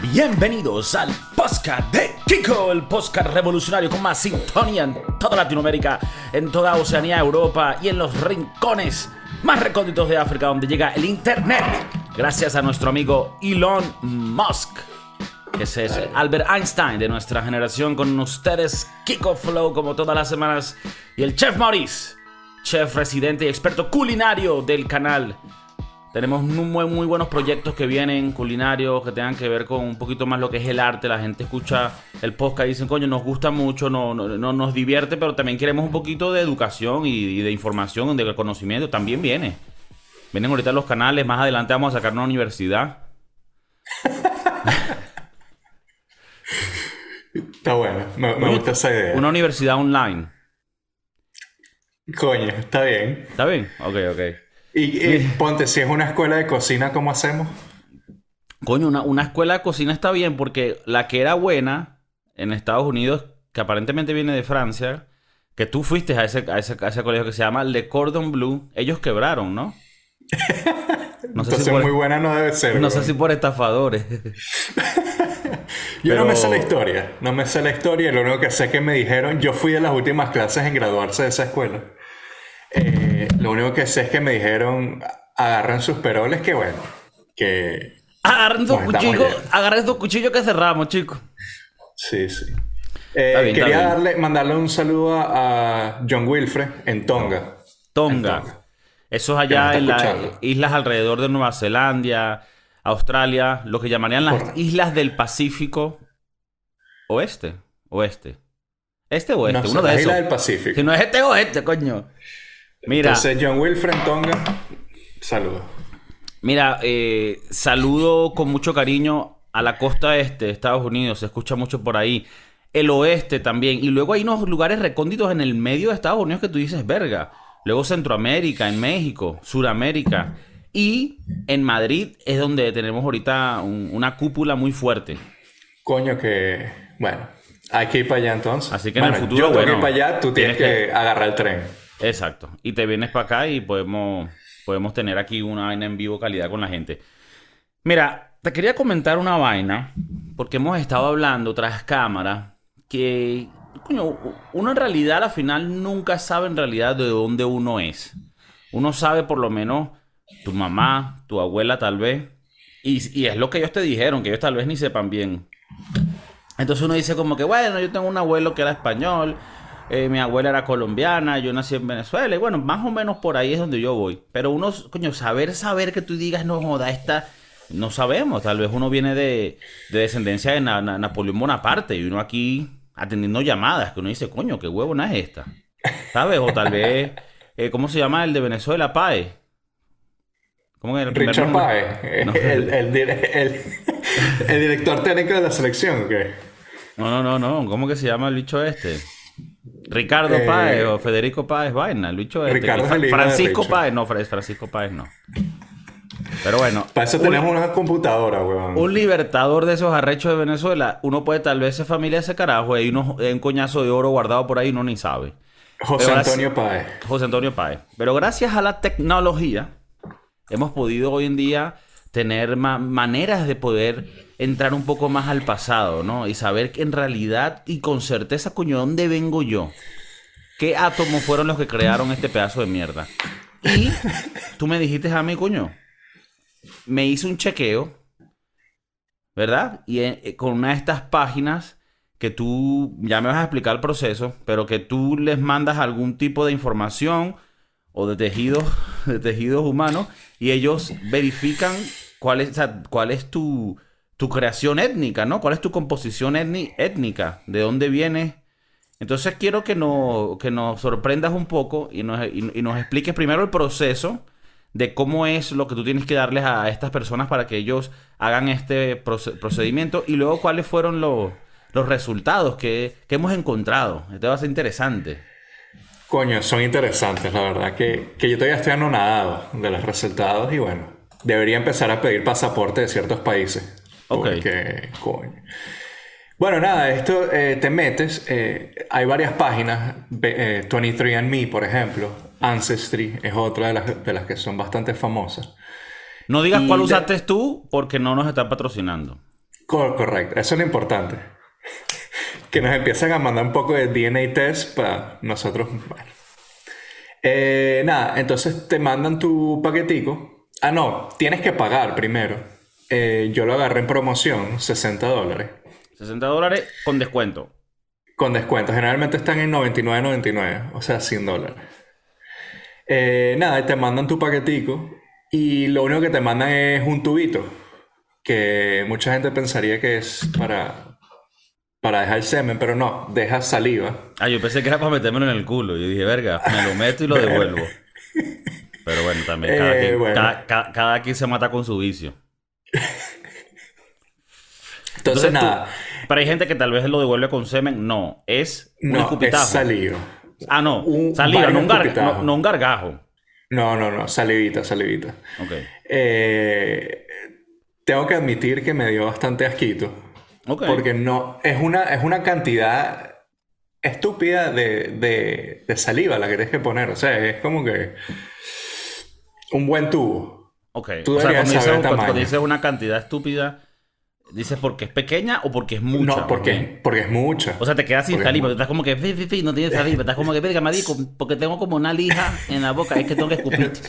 Bienvenidos al podcast de Kiko, el podcast revolucionario con más sintonía en toda Latinoamérica, en toda Oceanía, Europa y en los rincones más recónditos de África donde llega el Internet. Gracias a nuestro amigo Elon Musk, que es Albert Einstein de nuestra generación con ustedes, Kiko Flow como todas las semanas y el Chef Maurice, chef residente y experto culinario del canal. Tenemos muy, muy buenos proyectos que vienen culinarios que tengan que ver con un poquito más lo que es el arte. La gente escucha el podcast y dicen, coño, nos gusta mucho, no, no, nos divierte, pero también queremos un poquito de educación y, de información, de conocimiento. También viene. Vienen ahorita los canales, más adelante vamos a sacar una universidad. Está bueno, me, me gusta esa idea. Una universidad online. Coño, está bien. ¿Está bien? Ok, ok. Y, ponte, si es una escuela de cocina, ¿cómo hacemos? Coño, una, escuela de cocina está bien porque la que era buena en Estados Unidos, que aparentemente viene de Francia, que tú fuiste a ese, a ese, colegio que se llama Le Cordon Bleu, ellos quebraron, ¿no? No sé Entonces si muy buena no debe ser. No sé si por estafadores. yo no me sé la historia, no me sé la historia, lo único que sé que me dijeron, yo fui de las últimas clases en graduarse de esa escuela. Eh, lo único que sé es que me dijeron, agarran sus peroles, que bueno, que... Agarren sus cuchillos, agarren sus cuchillos que cerramos, chicos. Sí, sí. Eh, quería darle, mandarle un saludo a, John Wilfred en Tonga. Tonga. Eso es allá en las islas alrededor de Nueva Zelanda, Australia, lo que llamarían las islas del Pacífico Oeste. Oeste. Este o este, uno de esos. del Pacífico. Si no es este o este, coño. Mira. Entonces, John Wilfred Tonga, saludo. Mira, eh, saludo con mucho cariño a la costa este de Estados Unidos, se escucha mucho por ahí. El oeste también. Y luego hay unos lugares recónditos en el medio de Estados Unidos que tú dices, verga. Luego Centroamérica, en México, Suramérica. Y en Madrid es donde tenemos ahorita una cúpula muy fuerte. Coño, que. Bueno, hay que ir para allá entonces. Así que en el futuro. Yo tengo que ir para allá, tú tienes, que agarrar el tren. Exacto. Y te vienes para acá y podemos, podemos tener aquí una vaina en vivo calidad con la gente. Mira, te quería comentar una vaina, porque hemos estado hablando tras cámara, que uno en realidad al final nunca sabe en realidad de dónde uno es. Uno sabe por lo menos tu mamá, tu abuela tal vez, y, y es lo que ellos te dijeron, que ellos tal vez ni sepan bien. Entonces uno dice como que, bueno, yo tengo un abuelo que era español, eh, mi abuela era colombiana, yo nací en Venezuela, y bueno, más o menos por ahí es donde yo voy. Pero uno, coño, saber, saber que tú digas, no joda, esta, no sabemos, tal vez uno viene de, descendencia de Napoleón Bonaparte, y uno aquí atendiendo llamadas, que uno dice, coño, qué huevona es esta, ¿sabes? O tal vez, eh, ¿cómo se llama el de Venezuela, Pae? ¿Cómo es el Richard Pae, el, el, director técnico de la selección, ¿qué? No, no, no, no, ¿cómo que se llama el bicho este? Ricardo eh, Páez o Federico Páez Vaina, el bicho este. Francisco Páez, no, Francisco Páez no. Pero bueno. Para eso tenemos una computadora, weón. Un libertador de esos arrechos de Venezuela, uno puede tal vez ser familia de ese carajo y uno, un coñazo de oro guardado por ahí uno ni sabe. José Antonio Páez. José Antonio Páez. Pero gracias a la tecnología, hemos podido hoy en día tener maneras de poder entrar un poco más al pasado, ¿no? Y saber que en realidad y con certeza, coño, ¿dónde vengo yo? ¿Qué átomos fueron los que crearon este pedazo de mierda? Y tú me dijiste a mí, coño, me hice un chequeo, ¿verdad? Y eh, con una de estas páginas que tú, ya me vas a explicar el proceso, pero que tú les mandas algún tipo de información o de tejidos, de tejidos humanos y ellos verifican cuál es, cuál es tu, tu, creación étnica, ¿no? ¿Cuál es tu composición étnica? ¿De dónde vienes? Entonces quiero que, no, que nos sorprendas un poco y nos, y, nos expliques primero el proceso de cómo es lo que tú tienes que darles a estas personas para que ellos hagan este procedimiento y luego cuáles fueron los, los resultados que, que, hemos encontrado. Esto va a ser interesante. Coño, son interesantes, la verdad, que, que yo todavía estoy anonadado de los resultados y bueno, debería empezar a pedir pasaporte de ciertos países. Porque, coño. Bueno, nada, esto eh, te metes, eh, hay varias páginas, 23andMe, eh, por ejemplo, Ancestry es otra de las, de las que son bastante famosas. No digas Y cuál de- usaste tú porque no nos están patrocinando. Cor- correcto, eso es lo importante. que nos empiezan a mandar un poco de DNA test para nosotros. Bueno. Eh, nada, entonces te mandan tu paquetico. Ah, no, tienes que pagar primero. Eh, yo lo agarré en promoción, 60 dólares. 60 dólares con descuento. Con descuento. Generalmente están en 99.99, o sea, 100 dólares. Eh, nada, te mandan tu paquetico y lo único que te mandan es un tubito, que mucha gente pensaría que es para, para dejar semen, pero no, deja saliva. Ah, yo pensé que era para metérmelo en el culo. Yo dije, verga, me lo meto y lo devuelvo. Pero bueno, también cada, Eh, quien, bueno. cada- cada- cada quien se mata con su vicio. Entonces, nada, pero hay gente que tal vez lo devuelve con semen. No, es un no, es saliva. Ah, no, un- saliva, no un, no- no un gargajo. No, no, no, salivita, salivita. Ok. Eh, tengo que admitir que me dio bastante asquito. Ok. Porque no, es una, es una cantidad estúpida de, de- de saliva la que tienes que poner. O sea, es como que un buen tubo. Ok. Tú o sea, cuando dices, cuando dices una cantidad estúpida, ¿dices porque es pequeña o porque es mucha? No, porque, porque es mucha. O sea, te quedas sin es saliva. Estás como que, no tienes saliva. Estás como que, verga, marico, porque tengo como una lija en la boca. Es que tengo que escupir.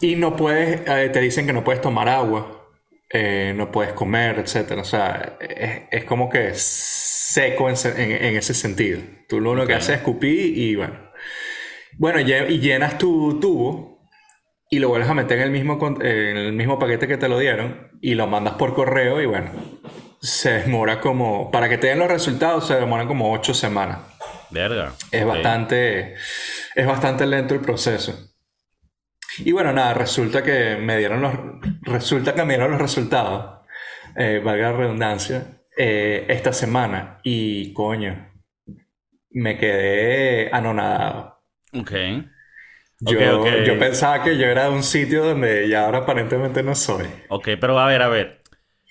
Y no puedes, eh, te dicen que no puedes tomar agua, eh, no puedes comer, etc. O sea, es, es como que seco en, en- en ese sentido. Tú lo único que Ok. haces es escupir y bueno. Bueno, y llenas tu tubo y lo vuelves a meter en el mismo, en el mismo paquete que te lo dieron y lo mandas por correo y bueno, se demora como, para que te den los resultados se demoran como ocho semanas. Verga. Es bastante, es bastante lento el proceso. Y bueno, nada, resulta que me dieron los, resulta que me dieron los resultados, eh, valga la redundancia, eh, esta semana. Y coño, me quedé anonadado. Ok. Yo, yo pensaba que yo era de un sitio donde ya ahora aparentemente no soy. Ok, pero a ver, a ver.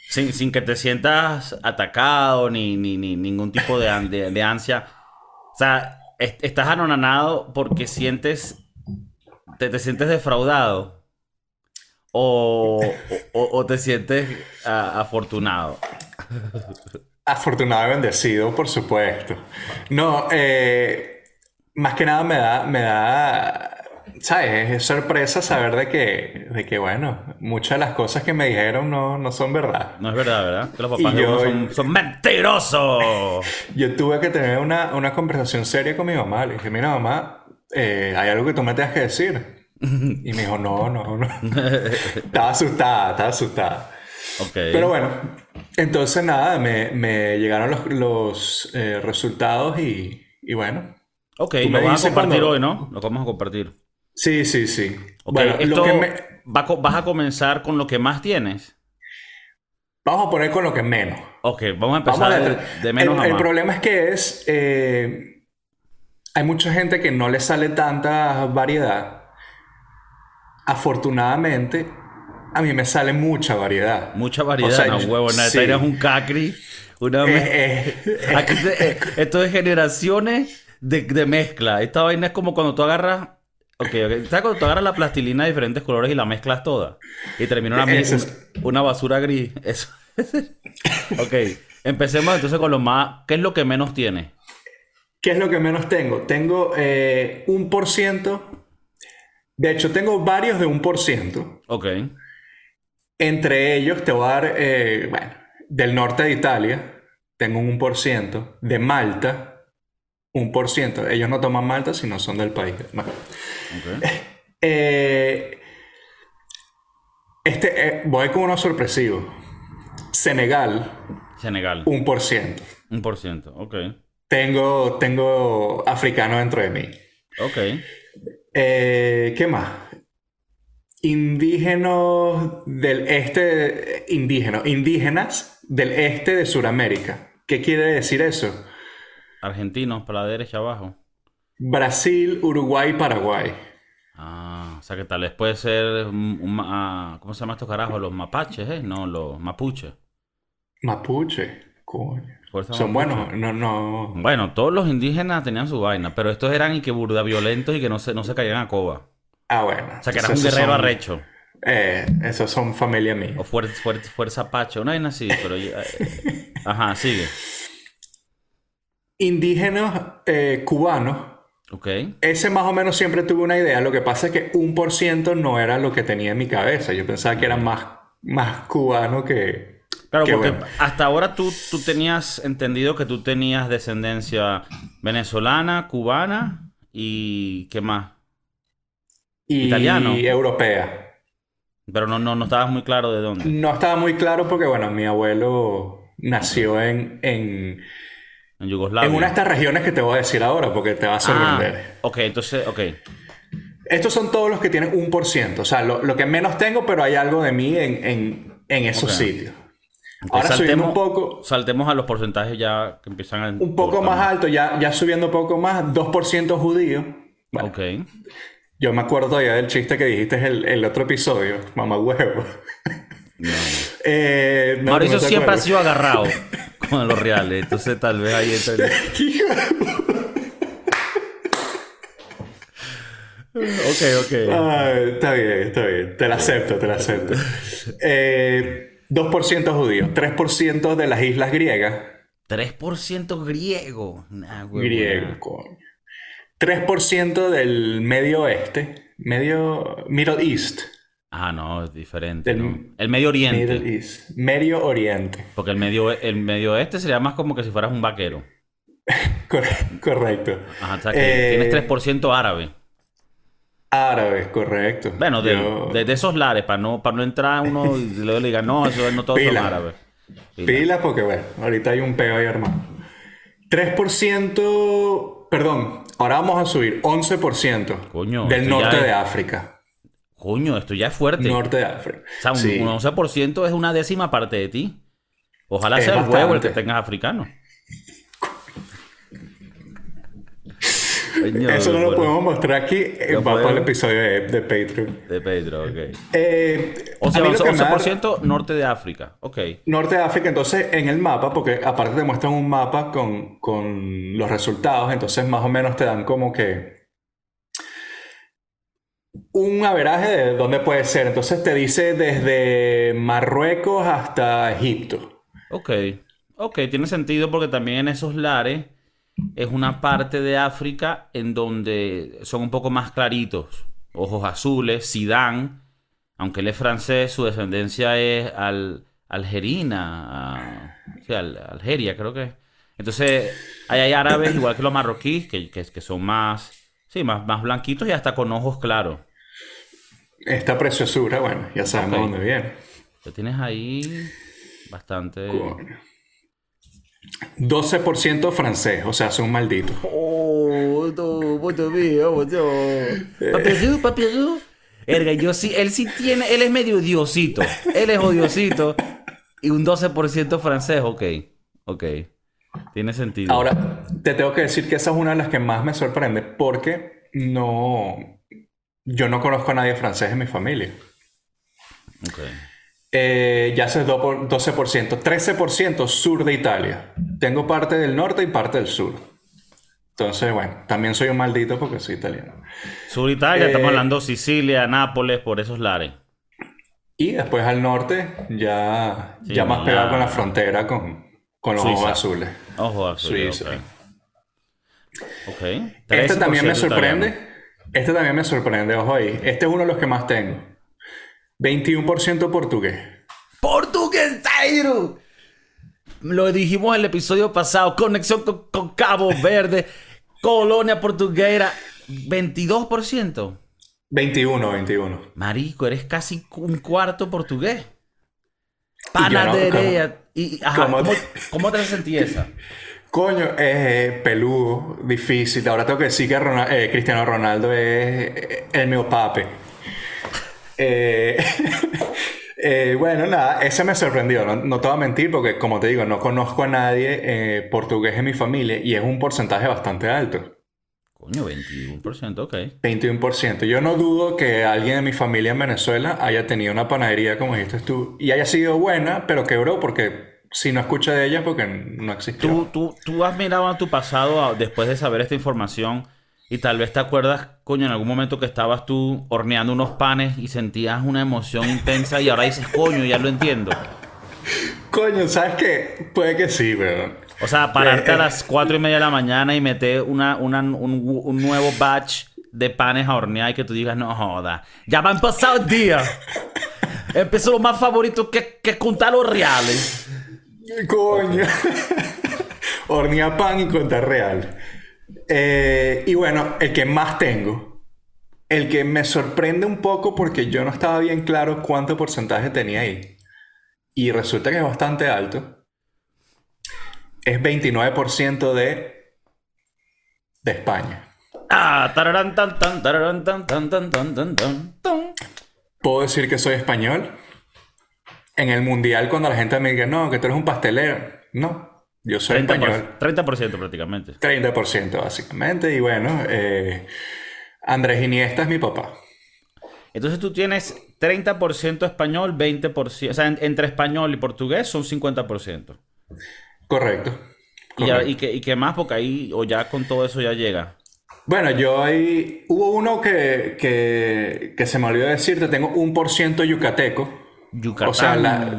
Sin, sin que te sientas atacado ni, ni, ni ningún tipo de, de, de ansia. O sea, est- estás anonanado porque sientes. Te, te sientes defraudado. O, o, o te sientes afortunado. Afortunado y bendecido, por supuesto. No, eh, más que nada me da, me da, ¿sabes? Es sorpresa saber de que, de que, bueno, muchas de las cosas que me dijeron no, no son verdad. No es verdad, ¿verdad? Que los papás yo- son, son mentirosos. Yo tuve que tener una, una conversación seria con mi mamá. Le dije, mira, mamá, eh, hay algo que tú me tengas que decir. Y me dijo, no, no, no. estaba asustada, estaba asustada. Ok. Pero bueno, entonces nada, me, me llegaron los, los, eh, resultados y, y bueno. ok, lo vas a compartir cuando- hoy, ¿no? Lo vamos a compartir. Sí, sí, sí. Ok, bueno, esto lo que me- va a co- vas a comenzar con lo que más tienes. vamos a poner con lo que menos. Ok, vamos a Vamos empezar a de, menos el, a el más. problema es que es. eh, hay mucha gente que no le sale tanta variedad. Afortunadamente, a mí me sale mucha variedad. Mucha variedad, O sea, no, huevo. sí. Un cacri. Una Eh, eh, Aquí eh, esto es generaciones de, de mezcla. Esta vaina es como cuando tú agarras. Ok, ok. ¿Sabes cuando tú agarras la plastilina de diferentes colores y la mezclas toda? Y termina una, una, es- una basura gris. Eso. ok. Empecemos entonces con lo más. ¿Qué es lo que menos tiene? ¿Qué es lo que menos tengo? Tengo eh, un por ciento. De hecho, tengo varios de un por ciento. Ok. Entre ellos te voy a dar, eh, bueno, del norte de Italia, tengo un 1%, de Malta, un por ciento. Ellos no toman Malta, sino son del país. Bueno. Eh, este, eh, voy con uno sorpresivo. Senegal, Senegal. un por ciento. Un por ciento. Ok. Tengo, tengo africano dentro de mí. Ok. Eh, ¿qué más? Indígenas del este, indígenas, indígenas del este de Sudamérica. ¿Qué quiere decir eso? Argentinos para la derecha abajo. Brasil, Uruguay, Paraguay. Ah, o sea que tal vez puede ser un, ¿cómo se llama estos carajos? Los mapaches, ¿eh? No, los mapuches. Mapuche, coño. Fuerza Son mapuche. buenos. No, no. Bueno, todos los indígenas tenían su vaina, pero estos eran y que burda violentos y que no se, no se caían a coba. Ah, bueno. O sea, que eras un guerrero son- arrecho. Eh, esos son familia mía. O fuer- fuer- fuerza pacha, una vaina así, pero... ya- eh, Ajá, sigue. Indígenas eh, cubanos. Ok. Ese más o menos siempre tuve una idea. Lo que pasa es que un por ciento no era lo que tenía en mi cabeza. Yo pensaba que era más, más cubano que. Claro, que porque bueno. hasta ahora tú, tú tenías entendido que tú tenías descendencia venezolana, cubana y... ¿Qué más? Y italiano. europea. Pero no, no, no estabas muy claro de dónde. No estaba muy claro porque, bueno, mi abuelo nació en, en, En Yugoslavia. en una de estas regiones que te voy a decir ahora porque te va a sorprender. Ah, ok, entonces, ok. Estos son todos los que tienen un por ciento. O sea, lo, lo que menos tengo, pero hay algo de mí en, en, en esos sitios. Ahora subiendo un poco, Saltemos a los porcentajes ya que empiezan a... un poco más alto, ya, ya subiendo un poco más, 2% judío. Bueno, Ok. Yo me acuerdo todavía del chiste que dijiste el, el otro episodio, mamá huevo. No. Eh, no, Mauricio no siempre ha sido agarrado con los reales, entonces tal vez ahí está el- Ok, ok. Ah, está bien, está bien. Te la acepto, te la acepto. Eh, 2% judío, 3% de las islas griegas. 3% griego. Nah. Griego, coño. 3% del medio oeste. Medio. Middle East. Ah, no, es diferente. Del- ¿no? El Medio Oriente. Middle East. Medio Oriente. Porque el medio, el medio este sería más como que si fueras un vaquero. Cor- correcto. Ajá, o sea que Eh, tienes 3% árabe. Árabes, correcto. Bueno, de, Yo- de- de esos lares, para no, para no entrar uno y luego le diga, no, eso no todos son árabes. Pila. Porque, bueno, ahorita hay un peo ahí hermano. 3%, perdón, ahora vamos a subir 11% Coño, del norte de África. Coño, esto ya es fuerte. Norte de África. O sea, un, Sí. un 11% es una décima parte de ti. Ojalá Es sea el huevo el bastante. que tengas africano. Coño, Eso no lo podemos mostrar aquí. eh, No Va para el episodio de, de Patreon. De Pedro, ok. Eh, O sea, mí lo que me da- 11% norte de África. Ok. Norte de África, entonces en el mapa, porque aparte te muestran un mapa con, con los resultados, entonces más o menos te dan como que un averaje de dónde puede ser. Entonces te dice desde Marruecos hasta Egipto. Ok. Ok, tiene sentido porque también en esos lares es una parte de África en donde son un poco más claritos. Ojos azules, Sidán, aunque él es francés, su descendencia es al, algerina, a- sí, al- Algeria creo que es. Entonces, ahí hay árabes igual que los marroquíes, que, que son más, sí, más, más blanquitos y hasta con ojos claros. Esta preciosura, bueno, ya sabemos Ok. dónde viene. Lo tienes ahí bastante... Coño. 12% francés, o sea, son malditos. Oh, no, bueno, mío, no. Papirú, papirú. Erga, yo sí, él sí tiene, él es medio odiosito. Él es odiosito. Y un 12% francés, ok. Ok. Tiene sentido. Ahora, te tengo que decir que esa es una de las que más me sorprende porque no. Yo no conozco a nadie francés en mi familia. Ok. Eh, ya por- 12%. 13% sur de Italia. Tengo parte del norte y parte del sur. Entonces, bueno, también soy un maldito porque soy italiano. Sur Italia, Eh, estamos hablando Sicilia, Nápoles, por esos lares. Y después al norte, ya, Sí, ya más pegado con la frontera con, con los ojos azules. Ojo azul. Suiza. Ok. Ok. Este también me 13% sorprende. italiano. Este también me sorprende, ojo ahí. Este es uno de los que más tengo. 21% portugués. Portugués, Zairo. Lo dijimos en el episodio pasado. Conexión con, con Cabo Verde. Colonia portuguera. 22%. 21, 21. Marico, eres casi un cuarto portugués. No, Panadería. y, ajá, ¿cómo ¿cómo, te- cómo te sentís esa? Coño, es eh, peludo, difícil. Ahora tengo que decir que eh, Cristiano Ronaldo es el mío pape. Eh, eh, bueno, nada, ese me sorprendió. No, no te voy a mentir porque, como te digo, no conozco a nadie eh, portugués en mi familia y es un porcentaje bastante alto. Coño, 21%, ok. 21%. Yo no dudo que alguien de mi familia en Venezuela haya tenido una panadería, como dijiste tú, y haya sido buena, pero quebró porque si no escuché de ella porque no existió. ¿Tú, tú, tú has mirado a tu pasado después de saber esta información y tal vez te acuerdas, coño, en algún momento que estabas tú horneando unos panes y sentías una emoción intensa y ahora dices, coño, ya lo entiendo. Coño, ¿sabes qué? Puede que sí, pero... O sea, pararte Eh, a eh. las cuatro y media de la mañana y meter una, una- un, un nuevo batch de panes a hornear y que tú digas, no joda, ya va a empezar el día. Empezó lo más favorito que, que contar los reales. Coño. Hornear pan y contar real. Eh, y bueno, el que más tengo. El que me sorprende un poco porque yo no estaba bien claro cuánto porcentaje tenía ahí. Y resulta que es bastante alto. Es 29% de... de España. Ah, tararán, tan, tan, tararán, tan, tan, tan, tan, tan, tan, tan. Puedo decir que soy español. En el mundial, cuando la gente me diga, no, que tú eres un pastelero. No, yo soy 30%, español. 30% prácticamente. 30% básicamente. Y bueno, eh, Andrés Iniesta es mi papá. Entonces tú tienes 30% español, 20%. O sea, en- entre español y portugués son 50%. Correcto. Y, correcto. que más, porque ahí, o ya con todo eso ya llega. Bueno, yo ahí... Hubo uno que, que, que se me olvidó decirte. Tengo un por ciento yucateco. Yucatán. O sea, la,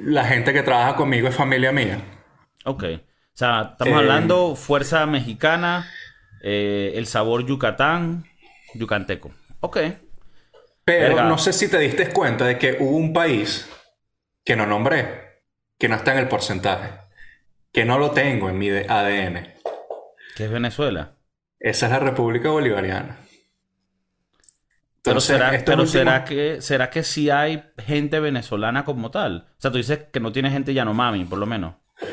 la gente que trabaja conmigo es familia mía. Ok. O sea, estamos Eh, hablando fuerza mexicana, eh, el sabor Yucatán, yucanteco. Ok. Pero Verga. no sé si te diste cuenta de que hubo un país que no nombré, que no está en el porcentaje, que no lo tengo en mi ADN. Que es Venezuela. Esa es la República Bolivariana. Pero, Entonces, será, pero últimos- será que será que sí hay gente venezolana como tal. O sea, tú dices que no tiene gente Yanomami, por lo menos.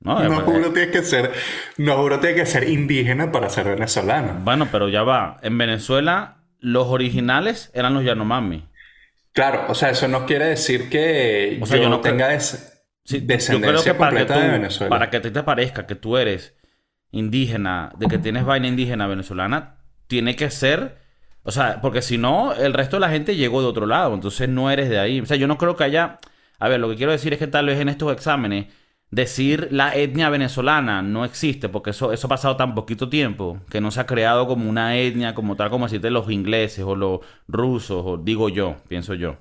No, No juro tienes que ser, no juro tienes que ser indígena para ser venezolano. Bueno, pero ya va. En Venezuela, los originales eran los Yanomami. Claro, o sea, eso no quiere decir que O sea, yo, yo no tenga des- Sí, yo descendencia creo que para que, tú, de Venezuela. para que a ti te parezca que tú eres indígena, de que tienes vaina indígena venezolana, tiene que ser, o sea, porque si no, el resto de la gente llegó de otro lado, entonces no eres de ahí. O sea, yo no creo que haya, a ver, lo que quiero decir es que tal vez en estos exámenes decir la etnia venezolana no existe, porque eso, eso ha pasado tan poquito tiempo, que no se ha creado como una etnia como tal, como decirte los ingleses o los rusos, o digo yo, pienso yo.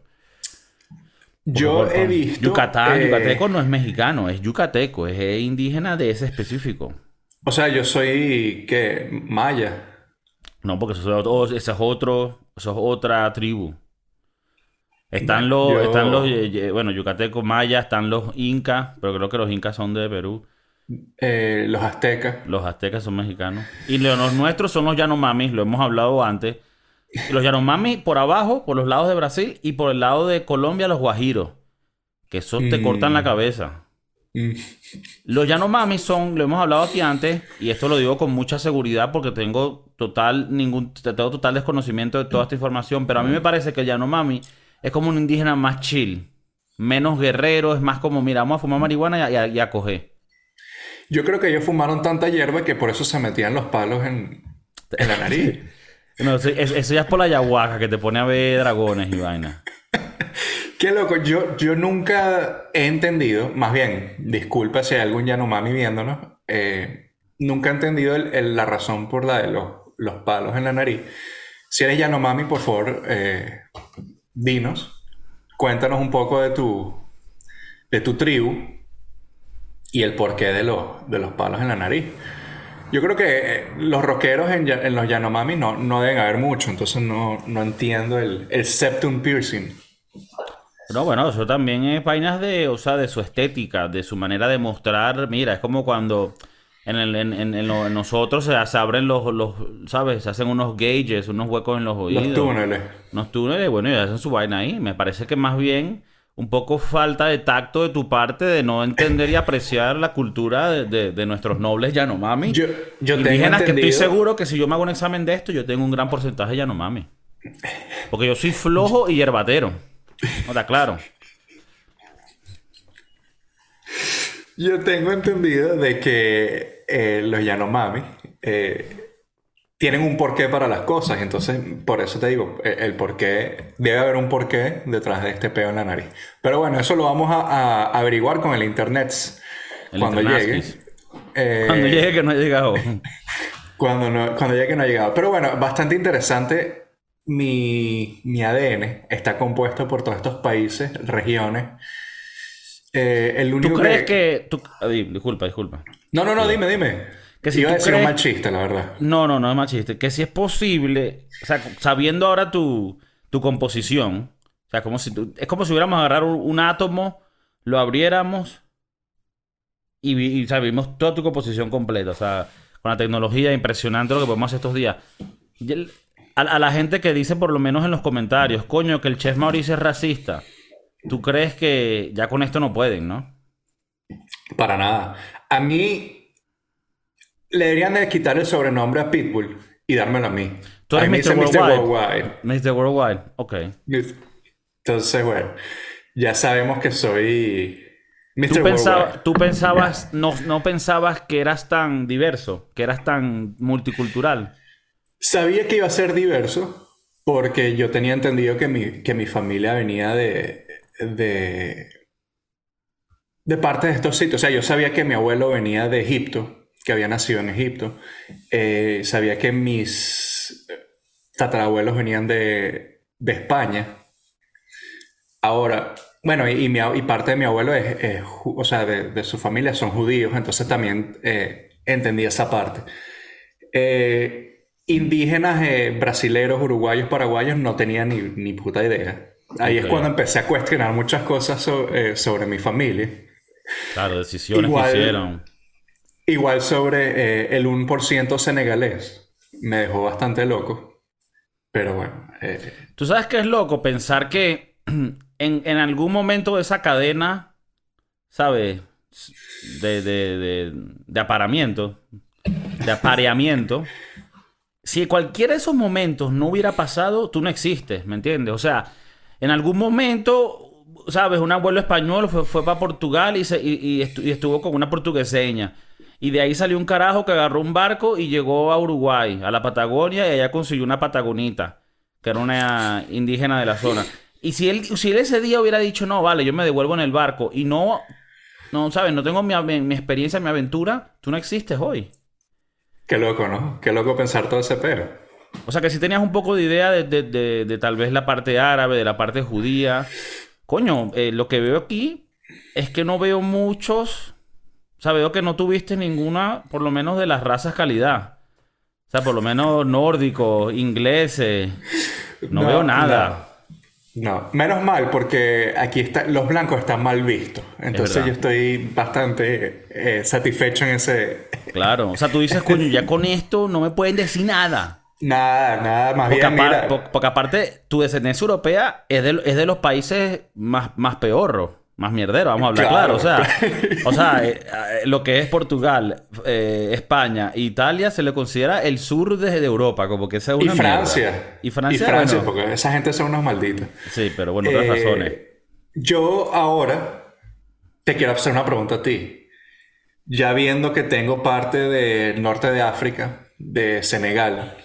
Yo he visto... Yucatán, eh, yucateco no es mexicano, es yucateco, es eh, indígena de ese específico. O sea, yo soy, ¿qué? Maya. No, porque eso es otro, ese es otro, eso es otra tribu. Están los, Yo- están los, eh, bueno, yucateco, maya, están los incas, pero creo que los incas son de Perú, eh, los aztecas. los aztecas son mexicanos. Y lo- los nuestros son los yanomamis, lo hemos hablado antes. Los yanomamis por abajo, por los lados de Brasil, y por el lado de Colombia, los guajiros. Que esos te Mm. cortan la cabeza. Mm. Los Yanomami son, lo hemos hablado aquí antes, y esto lo digo con mucha seguridad porque tengo total ningún, tengo total desconocimiento de toda esta información, pero a mí me parece que el Yanomami es como un indígena más chill, menos guerrero, es más como, mira, vamos a fumar marihuana y a, y a- y a coger. Yo creo que ellos fumaron tanta hierba que por eso se metían los palos en, en la nariz. No, eso, es- eso ya es por la ayahuasca que te pone a ver dragones y vaina. Qué loco, yo, yo nunca he entendido, más bien, disculpa si hay algún Yanomami viéndonos, eh, nunca he entendido la razón por la de los, los palos en la nariz. Si eres Yanomami, por favor, eh, dinos, cuéntanos un poco de tu, de tu tribu y el porqué de de los palos en la nariz. Yo creo que eh, los rockeros en, los Yanomami no, no deben haber mucho, entonces no, no entiendo el, el septum piercing. No, bueno, eso también es vainas de, o sea, de su estética, de su manera de mostrar. Mira, es como cuando en, el- en- en- en lo- en nosotros se, se abren los, los, ¿sabes? Se hacen unos gauges, unos huecos en los oídos. Los túneles. Unos túneles, bueno, y hacen su vaina ahí. Me parece que más bien un poco falta de tacto de tu parte de no entender y apreciar la cultura de, de- de nuestros nobles Yanomami. Yo, yo tengo Indígenas que estoy seguro que si yo me hago un examen de esto, yo tengo un gran porcentaje de Yanomami. Porque yo soy flojo y yerbatero. ¿No está claro? Yo tengo entendido de que eh, los Yanomami eh, tienen un porqué para las cosas. Entonces, por eso te digo, e, el, porqué, debe haber un porqué detrás de este peo en la nariz. Pero bueno, eso lo vamos a, averiguar con el internet cuando llegue. Eh, cuando llegue que no ha llegado. cuando, no, cuando llegue que no ha llegado. Pero bueno, bastante interesante. Mi, mi ADN está compuesto por todos estos países, regiones. Eh, el único ¿Tú crees que... disculpa, disculpa. No, no, no, dime, dime. Que si Iba a decir un mal chiste, la verdad. No, no, no es mal chiste. Que si es posible, o sea, sabiendo ahora tu, tu composición, o sea, como si es como si hubiéramos agarrado un, átomo, lo abriéramos y, y vimos toda tu composición completa. O sea, con la tecnología impresionante lo que podemos hacer estos días. a, a, la gente que dice, por lo menos en los comentarios, coño, que el chef Mauricio es racista. ¿Tú crees que ya con esto no pueden, no? Para nada. A mí le deberían de quitar el sobrenombre a Pitbull y dármelo a mí. Tú eres Mr. Worldwide. Mr. Worldwide. ok. Entonces, bueno, ya sabemos que soy Mr. ¿Tú, Worldwide. ¿Tú pensabas, no, no pensabas que eras tan diverso, que eras tan multicultural? Sabía que iba a ser diverso porque yo tenía entendido que mi, que mi familia venía de, de, de parte de estos sitios. O sea, yo sabía que mi abuelo venía de Egipto que había nacido en Egipto. Eh, sabía que mis tatarabuelos venían de, España. Ahora, bueno, y, y, parte de mi abuelo es, o sea, de, su familia son judíos, entonces también eh, entendí esa parte. Eh, indígenas brasileros, uruguayos, paraguayos no tenía ni, ni puta idea. Ahí es cuando empecé a cuestionar muchas cosas sobre mi familia. Claro, decisiones que hicieron Igual sobre eh, el 1% senegalés. Me dejó bastante loco. Pero bueno. Eh, Tú sabes que es loco pensar que en, algún momento de esa cadena, ¿sabes? De, de, de, aparamiento, de apareamiento. si cualquiera de esos momentos no hubiera pasado, tú no existes, ¿me entiendes? O sea, en algún momento, ¿sabes? Un abuelo español fue, fue para Portugal y, y, estuvo con una portugueseña. Y de ahí salió un carajo que agarró un barco y llegó a Uruguay, a la Patagonia, y allá consiguió una patagonita, que era una indígena de la zona. Y si él, si él ese día hubiera dicho, no, vale, yo me devuelvo en el barco, y no, no, ¿sabes? No tengo mi, mi experiencia, mi aventura, tú no existes hoy. Qué loco, ¿no? Qué loco pensar todo ese pero. O sea que si tenías un poco de idea de, de, tal vez la parte árabe, de la parte judía. Coño, eh, lo que veo aquí es que no veo muchos o sea, veo que no tuviste ninguna, por lo menos de las razas calidad. O sea, por lo menos nórdico, ingleses. No, veo nada. No. menos mal, porque aquí está, los blancos están mal vistos. Entonces yo estoy bastante eh, satisfecho en ese. Claro, o sea, tú dices, coño, ya con esto no me pueden decir nada. Nada, nada, más porque bien. porque aparte, tu descendencia europea es de, es de los países más, más peorros más mierdero, vamos a hablar claro. O sea, o sea eh, eh, lo que es Portugal, eh, España, Italia se le considera el sur de, Europa, como que sea una Y Francia. Y Francia. Y Francia, porque esa gente son unos malditos. Sí, pero bueno, otras razones. Yo ahora te quiero hacer una pregunta a ti. Ya viendo que tengo parte del norte de África, de Senegal,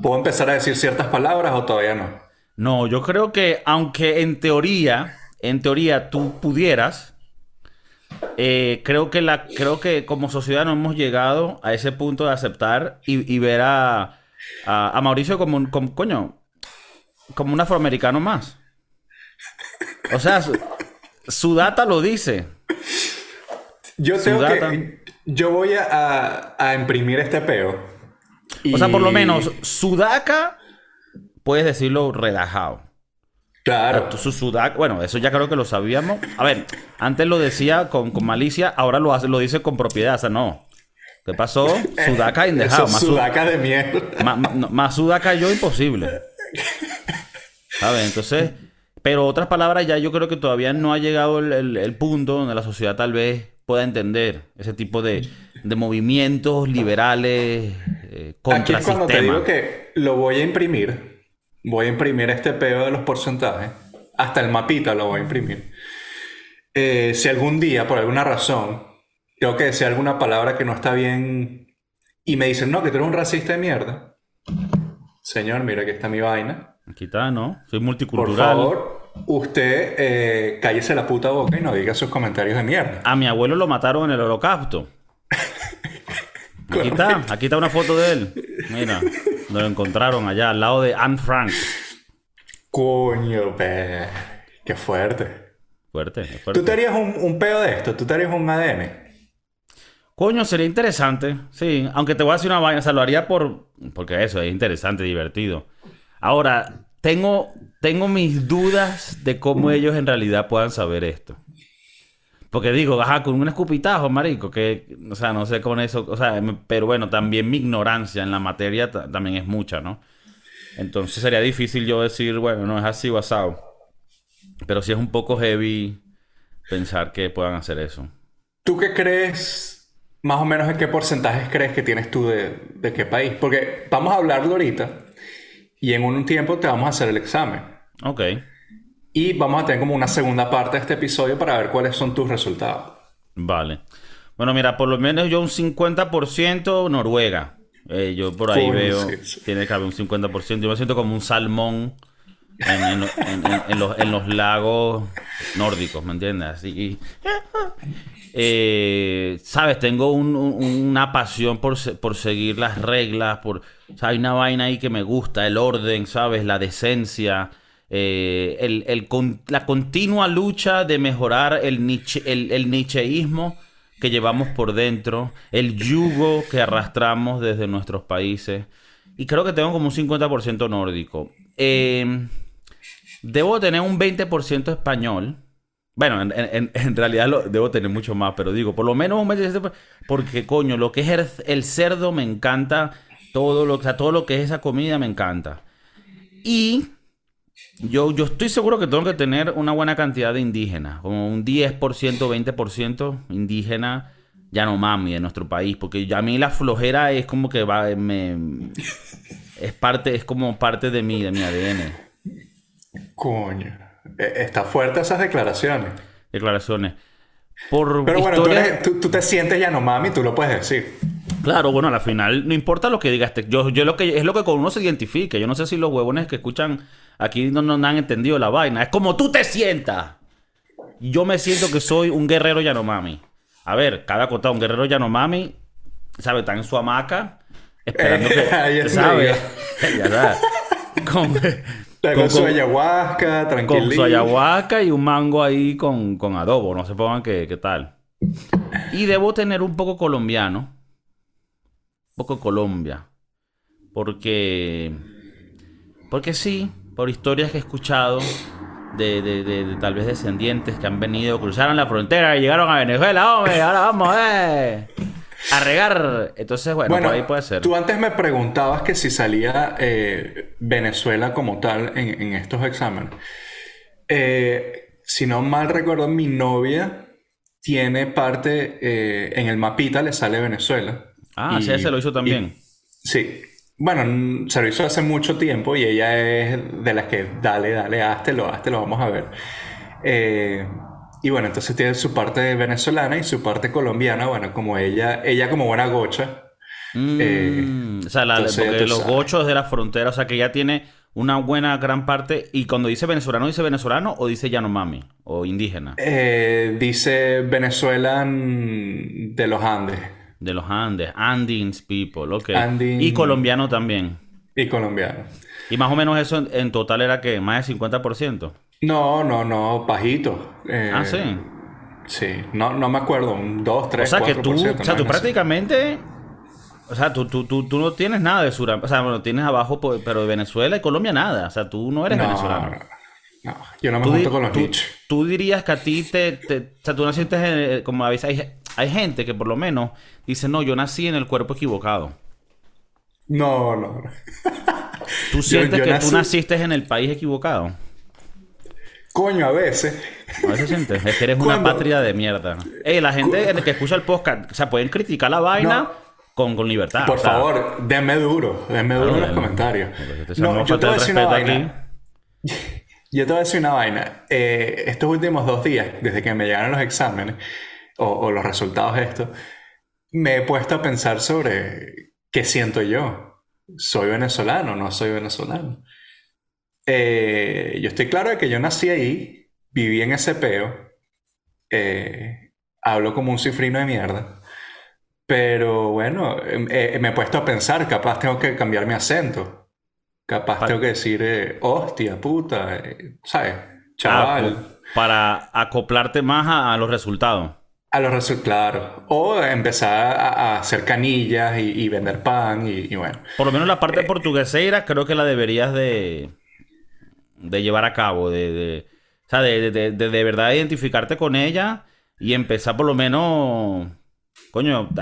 ¿puedo empezar a decir ciertas palabras o todavía no? No, yo creo que aunque en teoría en teoría tú pudieras, eh, creo, que la, creo que como sociedad no hemos llegado a ese punto de aceptar y, ver a, a, Mauricio como un, como, coño, como un afroamericano más. O sea, su, data lo dice. Yo tengo que, yo voy a, a, imprimir este peo. O sea, por lo menos, Sudaca, puedes decirlo relajado. Claro. Su Sudaca, bueno, eso ya creo que lo sabíamos. A ver, antes lo decía con, malicia, ahora lo, hace, lo dice con propiedad, o sea, no. ¿Qué pasó? Sudaca indejado. Más Sudaca de mierda. Más, Sudaca yo imposible. ¿Sabes? Entonces, pero otras palabras ya yo creo que todavía no ha llegado el, punto donde la sociedad tal vez pueda entender ese tipo de, movimientos liberales eh, contra Aquí cuando te digo que lo voy a imprimir, Voy a imprimir este pedo de los porcentajes. Hasta el mapita lo voy a imprimir. Eh, si algún día, por alguna razón, tengo que decir alguna palabra que no está bien y me dicen, no, que tú eres un racista de mierda. Señor, mira, aquí está mi vaina. Aquí está, ¿no? Soy multicultural. Por favor, usted eh, cállese la puta boca y no diga sus comentarios de mierda. A mi abuelo lo mataron en el holocausto. Aquí está, aquí está una foto de él. Mira, lo encontraron allá al lado de Anne Frank. Coño, pe. Qué fuerte. Fuerte, fuerte. ¿Tú te harías un, un pedo de esto? ¿Tú te harías un ADN? Coño, sería interesante. Sí, aunque te voy a decir una vaina, o sea, lo haría por. Porque eso es interesante, divertido. Ahora, tengo, tengo mis dudas de cómo ellos en realidad puedan saber esto. Porque digo, ajá, con un escupitajo, marico, que, o sea, no sé con eso, o sea, pero bueno, también mi ignorancia en la materia también es mucha, ¿no? Entonces sería difícil yo decir, bueno, no es así o asado. Pero sí es un poco heavy pensar que puedan hacer eso. ¿Tú qué crees, más o menos en qué porcentajes crees que tienes tú de, de qué país? Porque vamos a hablarlo ahorita y en un tiempo te vamos a hacer el examen. Ok. Y vamos a tener como una segunda parte de este episodio para ver cuáles son tus resultados. Vale. Bueno, mira, por lo menos yo un 50% Noruega. Eh, yo por ahí veo, sí, sí. tiene que haber un 50%. Yo me siento como un salmón en, los, en los lagos nórdicos, ¿me entiendes? Así. Eh, Sabes, tengo un- un- una pasión por, por seguir las reglas, por, o sea, hay una vaina ahí que me gusta, el orden, ¿sabes? La decencia, eh, el, la continua lucha de mejorar el, niche, el, nicheísmo que llevamos por dentro, el yugo que arrastramos desde nuestros países. Y creo que tengo como un 50% nórdico. Eh, debo tener un 20% español. Bueno, en, realidad lo, debo tener mucho más, pero digo, por lo menos un 20%. Porque, coño, lo que es el, cerdo me encanta. Todo lo, todo lo que es esa comida me encanta. Y yo, yo estoy seguro que tengo que tener una buena cantidad de indígenas, como un 10%, 20% indígena Yanomami de nuestro país, porque ya a mí la flojera es como que va, me, es parte, es como parte de mí, de mi ADN. Coño. Eh, Está fuerte esas declaraciones. Declaraciones. Por Pero bueno, tú, eres- tú- tú te sientes Yanomami, tú lo puedes decir. Claro, bueno, al final no importa lo que diga este. Yo, yo lo que es lo que con uno se identifique. Yo no sé si los huevones que escuchan aquí no, no han entendido la vaina. Es como tú te sientas. Yo me siento que soy un guerrero Yanomami. A ver, cada acotado, un guerrero Yanomami, ¿sabe? Está en su hamaca, esperando Eh, que. ¿Sabe? ya sabes. Con, Con, con- su con- ayahuasca, con tranquilito. su ayahuasca y un mango ahí con, con adobo. No se pongan que, qué tal. Y debo tener un poco colombiano. Un poco Colombia. Porque. Porque sí, por historias que he escuchado de, de- de- de tal vez descendientes que han venido, cruzaron la frontera y llegaron a Venezuela, hombre, ahora vamos, eh. A regar. Entonces, bueno, Bueno, por ahí puede ser. tú antes me preguntabas que si salía eh, Venezuela como tal en, en estos exámenes. Eh, si no mal recuerdo, mi novia tiene parte, eh, en el mapita le sale Venezuela. Ah, Y- sí, ese lo hizo y- también. sí. Bueno, se lo hizo hace mucho tiempo y ella es de las que dale, dale, háztelo, háztelo, vamos a ver. Eh, y bueno, entonces tiene su parte venezolana y su parte colombiana. Bueno, como ella, ella como buena gocha. Mm, Eh, o sea, la- entonces, porque los sabes. gochos de la frontera, o sea, que ya tiene una buena gran parte. Y cuando dice venezolano, ¿dice venezolano o dice Yanomami? O indígena. Eh, dice Venezuela mm, de los Andes De los Andes. Andins people, ok. Andin- Y colombiano también. y colombiano. Y más o menos eso en, en total era que más del 50%. No, no, no, pajito. Eh, ah, sí. Sí, no, no me acuerdo, un 2, O 3, sea, que 4%. tú, o sea, tú prácticamente. O sea, tú, tú, tú, tú no tienes nada de Suramérica. O sea, bueno, tienes abajo, pues, pero de Venezuela y Colombia nada. O sea, tú no eres No, venezolano. no, no, yo no me junto con los tú- nichos. tú dirías que a ti te, te- O sea, tú naciste en- como a veces hay, hay gente que por lo menos dice, no, yo nací en el cuerpo equivocado. No, no, no. Tú sientes yo que nací- tú naciste en el país equivocado. Coño, a veces. A veces sientes. Es que eres una patria de mierda. Ey, la gente que escucha el podcast, o sea, pueden criticar la vaina No. con, con libertad. Por o sea, favor, denme duro, denme duro en los comentarios. No, hacemos yo te voy a falta decir de una respeto vaina. Yo te voy a decir una vaina. Eh, estos últimos dos días, desde que me llegaron los exámenes o, o los resultados de esto, me he puesto a pensar sobre ¿qué siento yo? ¿Soy venezolano? ¿No soy venezolano? Eh, yo estoy claro de que yo nací ahí, viví en ese peo, eh, hablo como un cifrino de mierda, pero bueno, eh, me he puesto a pensar, capaz tengo que cambiar mi acento, capaz tengo que decir, hostia, puta, ¿sabes? Chaval. Ah, para acoplarte más a, los resultados. A los resultados, claro. O empezar a, hacer canillas y, vender pan y, bueno. Por lo menos la parte portuguesera creo que la deberías de de llevar a cabo, de, de o sea, de, de, de, verdad identificarte con ella y empezar por lo menos, coño, o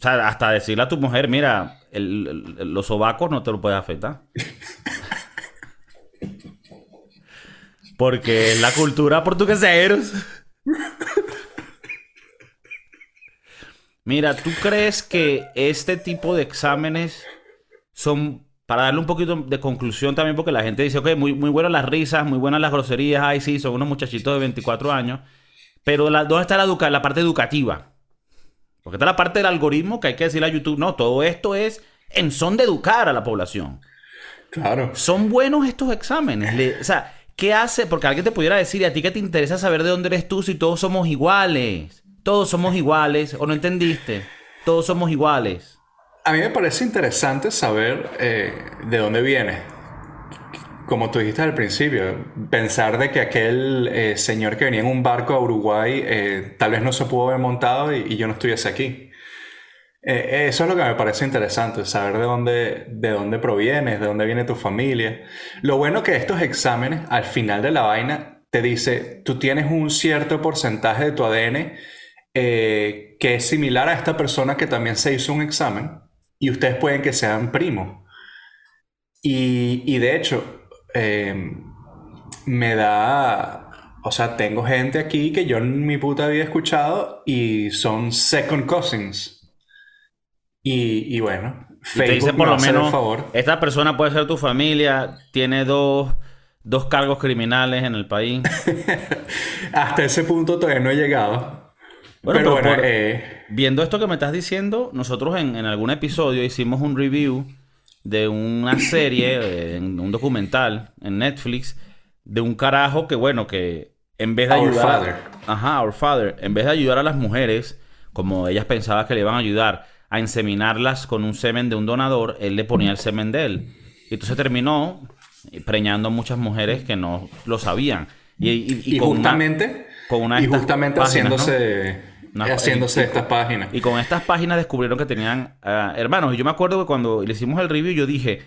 sea, hasta decirle a tu mujer, mira, los sobacos no te lo puedes afectar. Porque la cultura portuguesa Mira, ¿tú crees que este tipo de exámenes son para darle un poquito de conclusión también, porque la gente dice, ok, muy, muy buenas las risas, muy buenas las groserías, ay, sí, son unos muchachitos de 24 años, pero la, ¿dónde está la, la parte educativa? Porque está la parte del algoritmo que hay que decirle a YouTube, no, todo esto es en son de educar a la población. Claro. Son buenos estos exámenes. o sea, ¿qué hace? Porque alguien te pudiera decir, ¿y a ti qué te interesa saber de dónde eres tú si todos somos iguales? Todos somos iguales, ¿o no entendiste? Todos somos iguales. A mí me parece interesante saber eh, de dónde viene. Como tú dijiste al principio, pensar de que aquel eh, señor que venía en un barco a Uruguay eh, tal vez no se pudo haber montado y, yo no estuviese aquí. eso es lo que me parece interesante, saber de dónde, de dónde provienes, de dónde viene tu familia. Lo bueno que estos exámenes, al final de la vaina, te dice, tú tienes un cierto porcentaje de tu ADN que es similar a esta persona que también se hizo un examen y ustedes pueden que sean primos. Y, de hecho, em, me da, o sea, tengo gente aquí que yo en mi puta había escuchado y son second cousins. Y, bueno, Facebook dice por lo menos, favor. esta persona puede ser tu familia, tiene dos, dos cargos criminales en el país. Hasta ese punto todavía no he llegado. Bueno, pero, bueno, eh, viendo esto que me estás diciendo, nosotros en, algún episodio hicimos un review de una serie, en un documental en Netflix, de un carajo que, bueno, que en vez de Our ayudar... Father. Ajá, Our Father. En vez de ayudar a las mujeres, como ellas pensaban que le iban a ayudar, a inseminarlas con un semen de un donador, él le ponía el semen de él. Y entonces terminó preñando a muchas mujeres que no lo sabían. Y, justamente, y justamente haciéndose haciéndose estas páginas. Y con estas páginas descubrieron que tenían ah, hermanos. Y yo me acuerdo que cuando le hicimos el review, yo dije,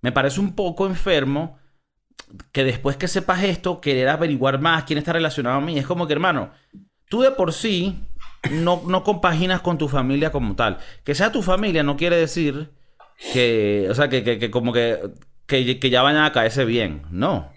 me parece un poco enfermo que después que sepas esto, querer averiguar más quién está relacionado a mí. Es como que, hermano, tú de por sí no, no compaginas con tu familia como tal. Que sea tu familia no quiere decir que, o sea, que, que, como que, que, que ya vayan a caerse bien. No.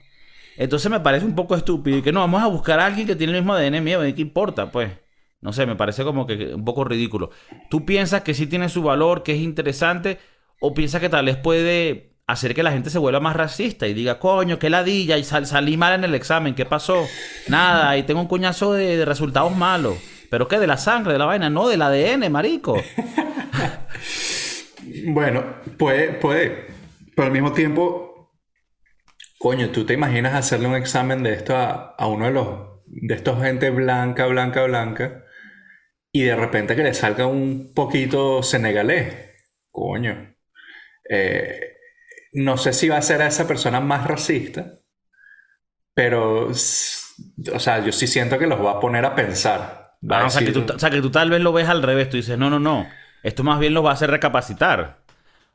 Entonces me parece un poco estúpido y que no, vamos a buscar a alguien que tiene el mismo ADN mío, ¿qué importa? Pues. No sé, me parece como que un poco ridículo. ¿Tú piensas que sí tiene su valor, que es interesante? ¿O piensas que tal vez puede hacer que la gente se vuelva más racista y diga, coño, qué ladilla, y salí mal en el examen, ¿qué pasó? Nada, y tengo un coñazo de, resultados malos. ¿Pero qué? De la sangre, de la vaina, no del ADN, marico. bueno, puede, puede. Pero al mismo tiempo, coño, ¿tú te imaginas hacerle un examen de esto a, a uno de los de estos gente blanca, blanca, blanca? Y de repente que le salga un poquito senegalés. Coño. Eh, no sé si va a ser a esa persona más racista, pero, o sea, yo sí siento que los va a poner a pensar. Ah, o, sea, que tú, tal vez lo ves al revés, tú dices, no, no, no, esto más bien los va a hacer recapacitar.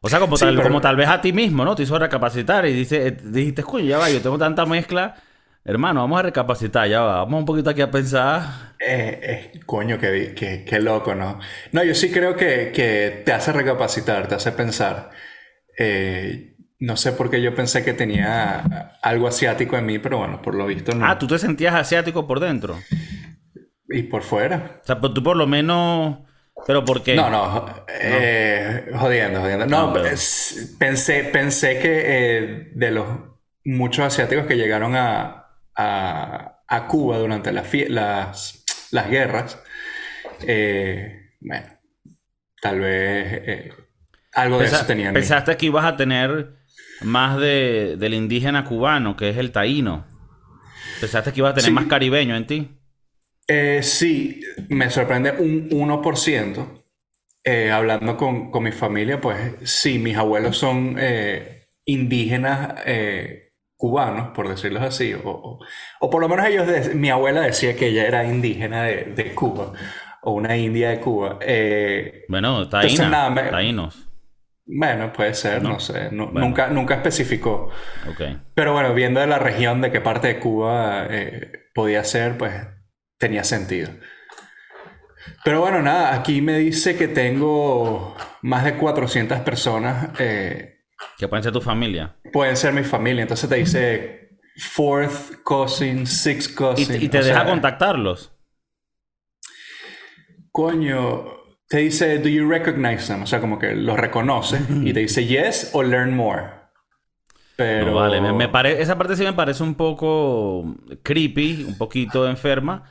O sea, como, tal, como tal vez a ti mismo, ¿no? Te hizo recapacitar y dice, eh, dijiste, coño, ya va, yo tengo tanta mezcla Hermano, vamos a recapacitar, ya va. Vamos un poquito aquí a pensar. Eh, eh, coño, qué, qué, loco, ¿no? No, yo sí creo que, te hace recapacitar, te hace pensar. Eh, no sé por qué yo pensé que tenía algo asiático en mí, pero bueno, por lo visto no. Ah, tú te sentías asiático por dentro. Y por fuera. O sea, pues tú por lo menos. ¿Pero por qué? No, no. Eh, jodiendo, jodiendo. No, ah, pensé, pensé que de los muchos asiáticos que llegaron a, a, Cuba durante las, las guerras, eh, bueno, tal vez... Eh, Algo de eso tenía en mí. Pensaste que ibas a tener más de, del indígena cubano, que es el taíno. Pensaste que ibas a tener Sí. más caribeño en ti. Eh, sí, me sorprende un 1%. Eh, hablando con, con mi familia, pues sí, mis abuelos son eh, indígenas cubanos, por decirlo así. O, o- o por lo menos ellos, de- mi abuela decía que ella era indígena de, de Cuba, o una india de Cuba. Eh, Bueno, Entonces, taína, nada, me- taínos. bueno, puede ser, No. no, sé, Bueno. nunca, nunca especificó. Pero bueno, viendo de la región de qué parte de Cuba eh, podía ser, pues tenía sentido. Pero bueno, nada, aquí me dice que tengo más de 400 personas, eh, Que pueden ser tu familia. pueden ser mi familia, entonces te dice fourth cousin, sixth cousin. y te o deja sea, contactarlos. Coño, te dice, do you recognize them? O sea, como que los reconoce y te dice yes o learn more. Pero No, vale, me, me pare- esa parte sí me parece un poco creepy, un poquito enferma.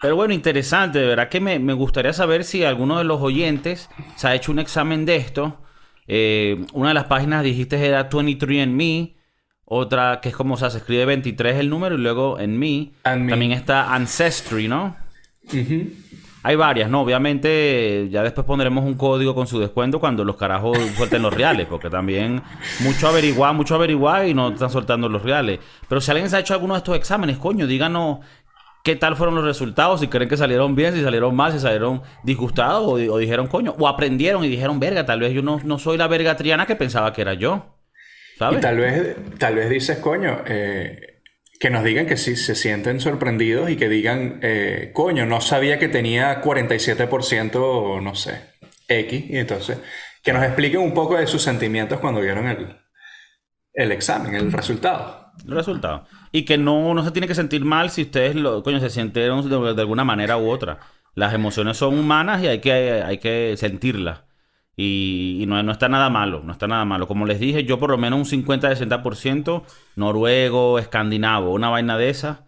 Pero bueno, interesante. De verdad que me, me gustaría saber si alguno de los oyentes se ha hecho un examen de esto. Eh, una de las páginas dijiste era 23andMe. Otra que es como, o sea, se escribe 23 el número y luego en me. And me. También está Ancestry, ¿no? Hay varias, ¿no? Obviamente, ya después pondremos un código con su descuento cuando los carajos suelten los reales, porque también mucho averiguar, mucho averiguar y no están soltando los reales. Pero si alguien se ha hecho alguno de estos exámenes, coño, díganos qué tal fueron los resultados, si creen que salieron bien, si salieron mal, si salieron disgustados o, di- o dijeron, coño, o aprendieron y dijeron, verga, tal vez yo no, no soy la verga triana que pensaba que era yo. ¿Sabes? Y tal vez, tal vez dices, coño, eh, que nos digan que sí se sienten sorprendidos y que digan, eh, coño, no sabía que tenía 47%, no sé, X. Y entonces, que nos expliquen un poco de sus sentimientos cuando vieron el, el examen, el resultado. el resultado. Y que no, no se tiene que sentir mal si ustedes lo, coño, se sintieron de, alguna manera u otra. Las emociones son humanas y hay que, hay que sentirlas. Y, y no, no está nada malo, no está nada malo. Como les dije, yo por lo menos un 50-60% noruego, escandinavo, una vaina de esas.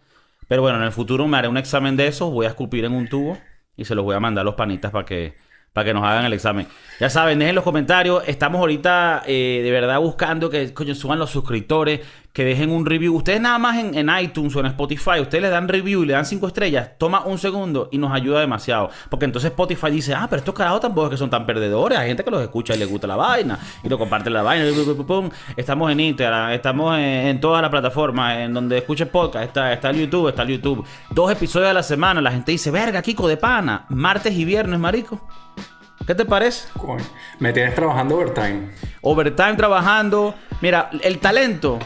Pero bueno, en el futuro me haré un examen de esos, voy a escupir en un tubo y se los voy a mandar a los panitas para que, para que nos hagan el examen. Ya saben, dejen los comentarios. Estamos ahorita eh, de verdad buscando que coño, suban los suscriptores, que dejen un review. Ustedes nada más en, en iTunes o en Spotify, ustedes le dan review y le dan cinco estrellas, toma un segundo y nos ayuda demasiado. Porque entonces Spotify dice, ah, pero estos carajos tampoco es que son tan perdedores. Hay gente que los escucha y les gusta la vaina y lo comparte la vaina. Estamos en Instagram, estamos en, en todas las plataformas, en donde escuches podcast, está, está el YouTube, está el YouTube. Dos episodios a la semana, la gente dice, verga, Kiko de pana, martes y viernes, marico. ¿Qué te parece? Coño, me tienes trabajando overtime. Overtime trabajando. Mira, el talento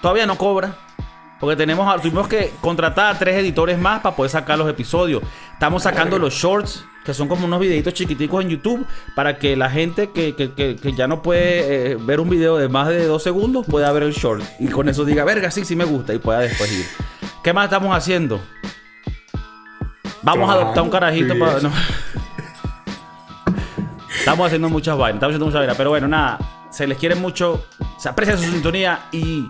todavía no cobra. Porque tenemos, tuvimos que contratar a tres editores más para poder sacar los episodios. Estamos sacando los shorts, que son como unos videitos chiquiticos en YouTube, para que la gente que, que- que- que ya no puede eh, ver un video de más de dos segundos pueda ver el short. Y con eso diga, verga, sí, sí me gusta. Y pueda después ir. ¿Qué más estamos haciendo? Vamos a adoptar un carajito Sí, para... no. Estamos haciendo muchas vainas, estamos haciendo muchas vainas. Pero bueno, nada, se les quiere mucho, se aprecia su sintonía y